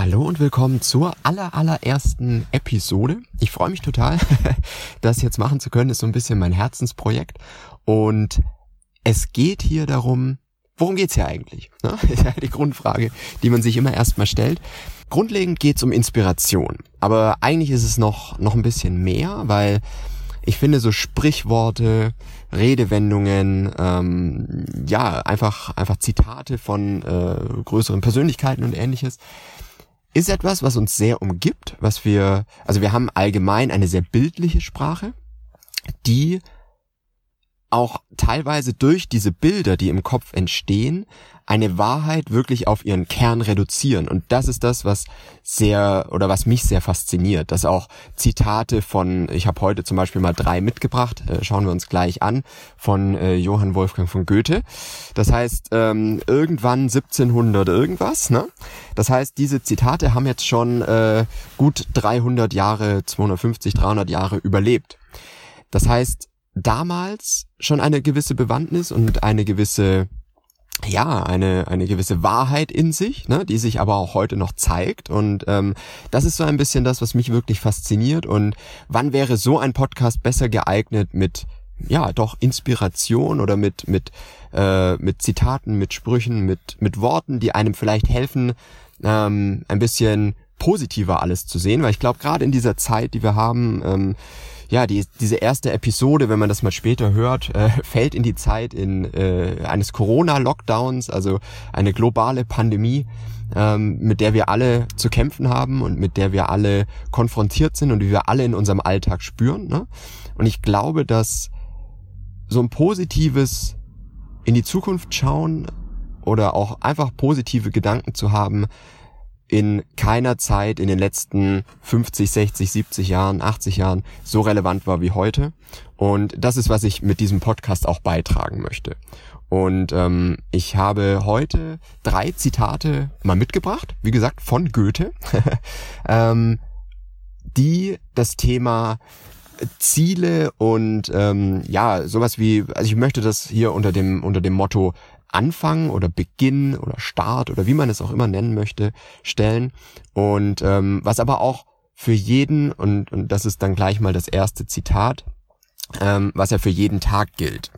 Hallo und willkommen zur aller allerersten Episode. Ich freue mich total, das jetzt machen zu können. Ist so ein bisschen mein Herzensprojekt. Und es geht hier darum, worum geht's hier eigentlich? Ist ja die Grundfrage, die man sich immer erstmal stellt. Grundlegend geht's um Inspiration. Aber eigentlich ist es noch, noch ein bisschen mehr, weil ich finde so Sprichworte, Redewendungen, ähm, ja, einfach, einfach Zitate von äh, größeren Persönlichkeiten und ähnliches, ist etwas, was uns sehr umgibt, was wir, also wir haben allgemein eine sehr bildliche Sprache, die auch teilweise durch diese Bilder, die im Kopf entstehen, eine Wahrheit wirklich auf ihren Kern reduzieren. Und das ist das, was sehr oder was mich sehr fasziniert, dass auch Zitate von, ich habe heute zum Beispiel mal drei mitgebracht, äh, schauen wir uns gleich an, von äh, Johann Wolfgang von Goethe. Das heißt, ähm, irgendwann 1700 irgendwas. Ne? Das heißt, diese Zitate haben jetzt schon äh, gut 300 Jahre, 250, 300 Jahre überlebt. Das heißt, damals schon eine gewisse Bewandtnis und eine gewisse ja, eine, eine gewisse Wahrheit in sich, ne, die sich aber auch heute noch zeigt. Und ähm, das ist so ein bisschen das, was mich wirklich fasziniert. Und wann wäre so ein Podcast besser geeignet mit, ja, doch Inspiration oder mit, mit, äh, mit Zitaten, mit Sprüchen, mit, mit Worten, die einem vielleicht helfen, ähm, ein bisschen positiver alles zu sehen. Weil ich glaube, gerade in dieser Zeit, die wir haben, ähm, ja, die, diese erste Episode, wenn man das mal später hört, äh, fällt in die Zeit in äh, eines Corona-Lockdowns, also eine globale Pandemie, ähm, mit der wir alle zu kämpfen haben und mit der wir alle konfrontiert sind und die wir alle in unserem Alltag spüren. Ne? Und ich glaube, dass so ein positives in die Zukunft schauen oder auch einfach positive Gedanken zu haben, in keiner Zeit in den letzten 50, 60, 70 Jahren, 80 Jahren so relevant war wie heute. Und das ist, was ich mit diesem Podcast auch beitragen möchte. Und ähm, ich habe heute drei Zitate mal mitgebracht, wie gesagt, von Goethe, ähm, die das Thema Ziele und ähm, ja, sowas wie, also ich möchte das hier unter dem, unter dem Motto Anfang oder Beginn oder Start oder wie man es auch immer nennen möchte, stellen. Und ähm, was aber auch für jeden, und, und das ist dann gleich mal das erste Zitat, ähm, was ja für jeden Tag gilt.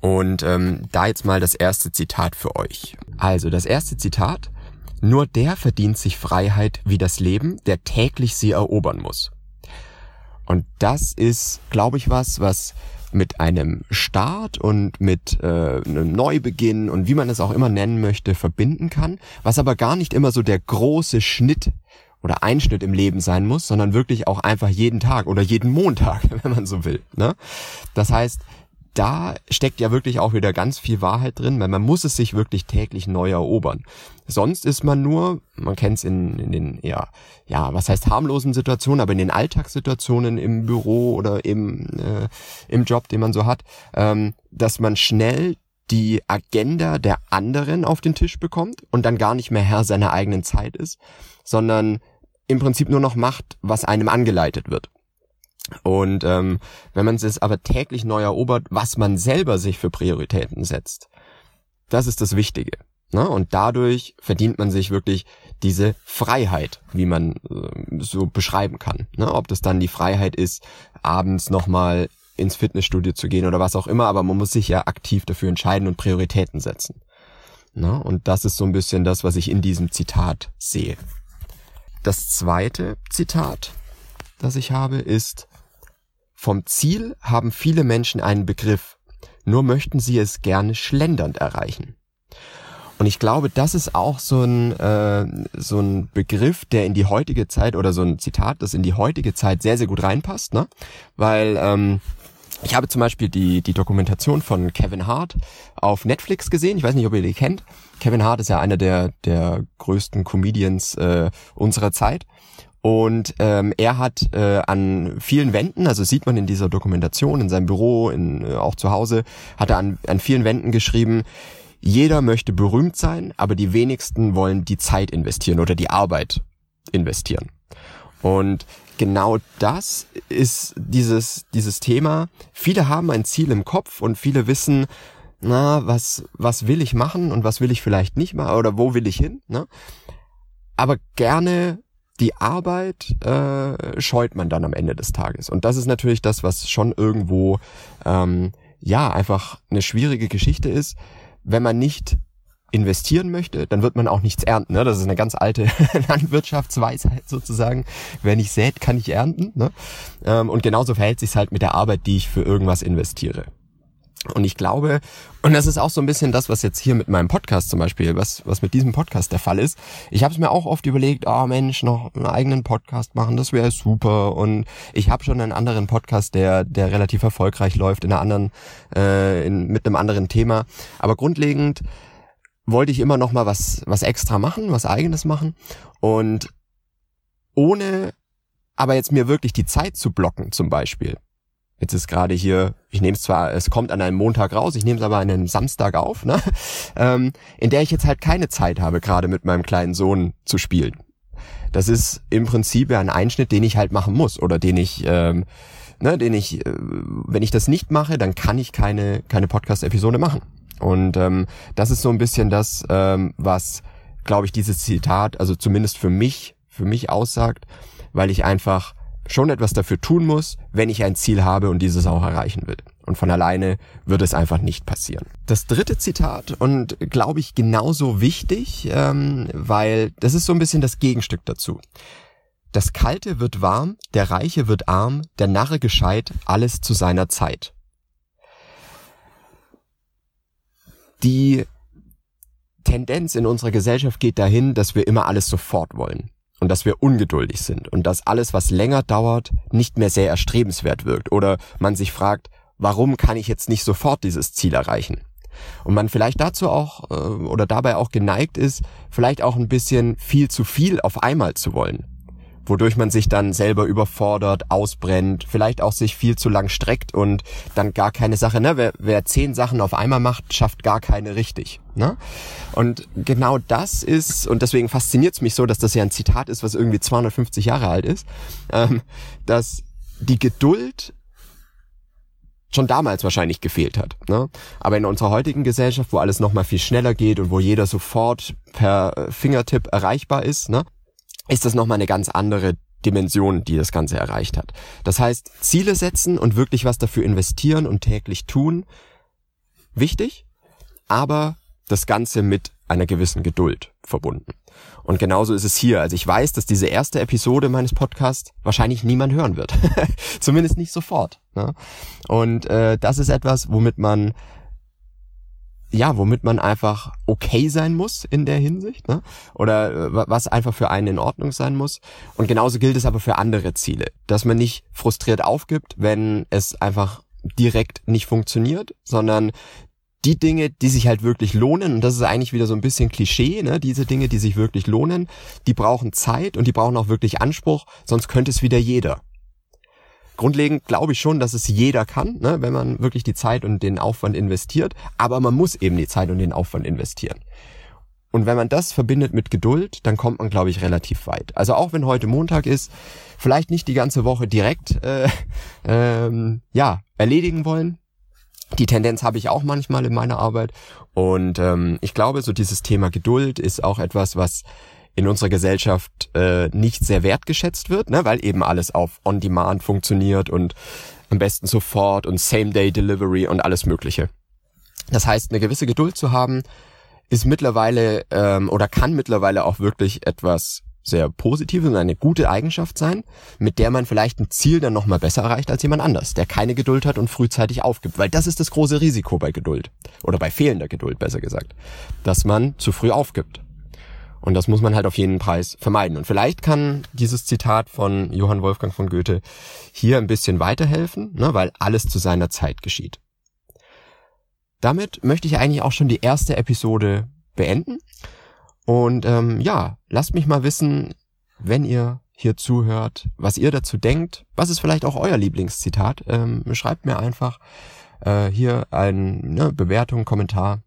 Und ähm, da jetzt mal das erste Zitat für euch. Also das erste Zitat. Nur der verdient sich Freiheit wie das Leben, der täglich sie erobern muss. Und das ist, glaube ich, was, was mit einem Start und mit äh, einem Neubeginn und wie man es auch immer nennen möchte, verbinden kann, was aber gar nicht immer so der große Schnitt oder Einschnitt im Leben sein muss, sondern wirklich auch einfach jeden Tag oder jeden Montag, wenn man so will. Ne? Das heißt, da steckt ja wirklich auch wieder ganz viel Wahrheit drin, weil man muss es sich wirklich täglich neu erobern. Sonst ist man nur, man kennt es in, in den, ja, ja, was heißt harmlosen Situationen, aber in den Alltagssituationen im Büro oder im, äh, im Job, den man so hat, ähm, dass man schnell die Agenda der anderen auf den Tisch bekommt und dann gar nicht mehr Herr seiner eigenen Zeit ist, sondern im Prinzip nur noch macht, was einem angeleitet wird. Und ähm, wenn man es aber täglich neu erobert, was man selber sich für Prioritäten setzt, das ist das Wichtige. Ne? Und dadurch verdient man sich wirklich diese Freiheit, wie man äh, so beschreiben kann. Ne? Ob das dann die Freiheit ist, abends nochmal ins Fitnessstudio zu gehen oder was auch immer, aber man muss sich ja aktiv dafür entscheiden und Prioritäten setzen. Ne? Und das ist so ein bisschen das, was ich in diesem Zitat sehe. Das zweite Zitat, das ich habe, ist, vom Ziel haben viele Menschen einen Begriff, nur möchten sie es gerne schlendernd erreichen. Und ich glaube, das ist auch so ein, äh, so ein Begriff, der in die heutige Zeit oder so ein Zitat, das in die heutige Zeit sehr, sehr gut reinpasst, ne? Weil ähm, ich habe zum Beispiel die, die Dokumentation von Kevin Hart auf Netflix gesehen. Ich weiß nicht, ob ihr die kennt. Kevin Hart ist ja einer der, der größten Comedians äh, unserer Zeit. Und ähm, er hat äh, an vielen Wänden, also sieht man in dieser Dokumentation, in seinem Büro, in, äh, auch zu Hause, hat er an, an vielen Wänden geschrieben, jeder möchte berühmt sein, aber die wenigsten wollen die Zeit investieren oder die Arbeit investieren. Und genau das ist dieses, dieses Thema. Viele haben ein Ziel im Kopf und viele wissen, na, was, was will ich machen und was will ich vielleicht nicht machen oder wo will ich hin, ne? aber gerne die Arbeit äh, scheut man dann am Ende des Tages. Und das ist natürlich das, was schon irgendwo ähm, ja einfach eine schwierige Geschichte ist, wenn man nicht investieren möchte, dann wird man auch nichts ernten. Ne? Das ist eine ganz alte Landwirtschaftsweisheit sozusagen. Wer nicht sät, kann nicht ernten. Ne? Ähm, und genauso verhält sich halt mit der Arbeit, die ich für irgendwas investiere. Und ich glaube, und das ist auch so ein bisschen das, was jetzt hier mit meinem Podcast zum Beispiel, was, was mit diesem Podcast der Fall ist. Ich habe es mir auch oft überlegt, oh Mensch, noch einen eigenen Podcast machen, das wäre super. Und ich habe schon einen anderen Podcast, der, der relativ erfolgreich läuft, in einer anderen, äh, in, mit einem anderen Thema. Aber grundlegend wollte ich immer noch mal was, was extra machen, was eigenes machen. Und ohne aber jetzt mir wirklich die Zeit zu blocken, zum Beispiel. Jetzt ist gerade hier, ich nehme es zwar, es kommt an einem Montag raus, ich nehme es aber an einem Samstag auf, ne? ähm, in der ich jetzt halt keine Zeit habe, gerade mit meinem kleinen Sohn zu spielen. Das ist im Prinzip ein Einschnitt, den ich halt machen muss oder den ich, ähm, ne, den ich, äh, wenn ich das nicht mache, dann kann ich keine keine Podcast-Episode machen. Und ähm, das ist so ein bisschen das, ähm, was, glaube ich, dieses Zitat, also zumindest für mich, für mich aussagt, weil ich einfach schon etwas dafür tun muss, wenn ich ein Ziel habe und dieses auch erreichen will. Und von alleine wird es einfach nicht passieren. Das dritte Zitat und glaube ich genauso wichtig, ähm, weil das ist so ein bisschen das Gegenstück dazu. Das Kalte wird warm, der Reiche wird arm, der Narre gescheit, alles zu seiner Zeit. Die Tendenz in unserer Gesellschaft geht dahin, dass wir immer alles sofort wollen und dass wir ungeduldig sind und dass alles, was länger dauert, nicht mehr sehr erstrebenswert wirkt oder man sich fragt, warum kann ich jetzt nicht sofort dieses Ziel erreichen? Und man vielleicht dazu auch äh, oder dabei auch geneigt ist, vielleicht auch ein bisschen viel zu viel auf einmal zu wollen wodurch man sich dann selber überfordert, ausbrennt, vielleicht auch sich viel zu lang streckt und dann gar keine Sache, ne? Wer, wer zehn Sachen auf einmal macht, schafft gar keine richtig. Ne? Und genau das ist, und deswegen fasziniert es mich so, dass das ja ein Zitat ist, was irgendwie 250 Jahre alt ist, ähm, dass die Geduld schon damals wahrscheinlich gefehlt hat. Ne? Aber in unserer heutigen Gesellschaft, wo alles nochmal viel schneller geht und wo jeder sofort per Fingertipp erreichbar ist, ne? ist das nochmal eine ganz andere Dimension, die das Ganze erreicht hat. Das heißt, Ziele setzen und wirklich was dafür investieren und täglich tun, wichtig, aber das Ganze mit einer gewissen Geduld verbunden. Und genauso ist es hier. Also ich weiß, dass diese erste Episode meines Podcasts wahrscheinlich niemand hören wird. Zumindest nicht sofort. Ne? Und äh, das ist etwas, womit man ja, womit man einfach okay sein muss in der Hinsicht, ne? Oder äh, was einfach für einen in Ordnung sein muss. Und genauso gilt es aber für andere Ziele, dass man nicht frustriert aufgibt, wenn es einfach direkt nicht funktioniert, sondern die Dinge, die sich halt wirklich lohnen, und das ist eigentlich wieder so ein bisschen Klischee, ne? diese Dinge, die sich wirklich lohnen, die brauchen Zeit und die brauchen auch wirklich Anspruch, sonst könnte es wieder jeder grundlegend glaube ich schon, dass es jeder kann, ne, wenn man wirklich die Zeit und den Aufwand investiert. Aber man muss eben die Zeit und den Aufwand investieren. Und wenn man das verbindet mit Geduld, dann kommt man, glaube ich, relativ weit. Also auch wenn heute Montag ist, vielleicht nicht die ganze Woche direkt äh, ähm, ja erledigen wollen. Die Tendenz habe ich auch manchmal in meiner Arbeit. Und ähm, ich glaube, so dieses Thema Geduld ist auch etwas, was in unserer Gesellschaft äh, nicht sehr wertgeschätzt wird, ne, weil eben alles auf On-Demand funktioniert und am besten sofort und Same-Day-Delivery und alles Mögliche. Das heißt, eine gewisse Geduld zu haben, ist mittlerweile ähm, oder kann mittlerweile auch wirklich etwas sehr Positives und eine gute Eigenschaft sein, mit der man vielleicht ein Ziel dann nochmal besser erreicht als jemand anders, der keine Geduld hat und frühzeitig aufgibt. Weil das ist das große Risiko bei Geduld. Oder bei fehlender Geduld, besser gesagt. Dass man zu früh aufgibt. Und das muss man halt auf jeden Preis vermeiden. Und vielleicht kann dieses Zitat von Johann Wolfgang von Goethe hier ein bisschen weiterhelfen, ne, weil alles zu seiner Zeit geschieht. Damit möchte ich eigentlich auch schon die erste Episode beenden. Und ähm, ja, lasst mich mal wissen, wenn ihr hier zuhört, was ihr dazu denkt. Was ist vielleicht auch euer Lieblingszitat? Ähm, schreibt mir einfach äh, hier eine ne, Bewertung, Kommentar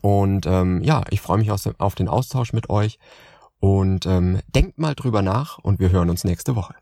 und ähm, ja, ich freue mich auf den Austausch mit euch und ähm, denkt mal drüber nach und wir hören uns nächste Woche.